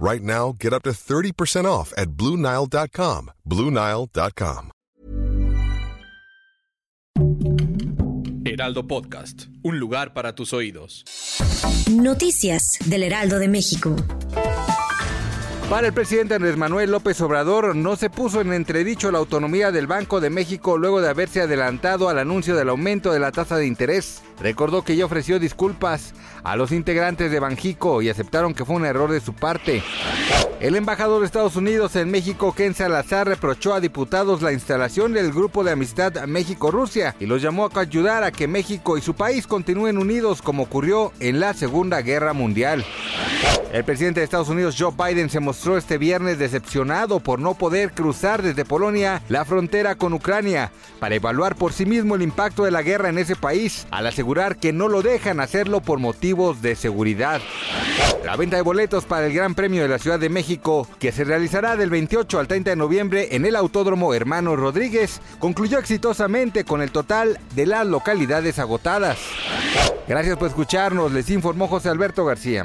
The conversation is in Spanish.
Right now, get up to 30% off at BlueNile.com. BlueNile.com. Heraldo Podcast, un lugar para tus oídos. Noticias del Heraldo de México. Para el presidente Andrés Manuel López Obrador, no se puso en entredicho la autonomía del Banco de México luego de haberse adelantado al anuncio del aumento de la tasa de interés. Recordó que ya ofreció disculpas a los integrantes de Banjico y aceptaron que fue un error de su parte. El embajador de Estados Unidos en México, Ken Salazar, reprochó a diputados la instalación del Grupo de Amistad México-Rusia y los llamó a ayudar a que México y su país continúen unidos como ocurrió en la Segunda Guerra Mundial. El presidente de Estados Unidos, Joe Biden, se mostró este viernes decepcionado por no poder cruzar desde Polonia la frontera con Ucrania para evaluar por sí mismo el impacto de la guerra en ese país, al asegurar que no lo dejan hacerlo por motivos de seguridad. La venta de boletos para el Gran Premio de la Ciudad de México, que se realizará del 28 al 30 de noviembre en el Autódromo Hermano Rodríguez, concluyó exitosamente con el total de las localidades agotadas. Gracias por escucharnos, les informó José Alberto García.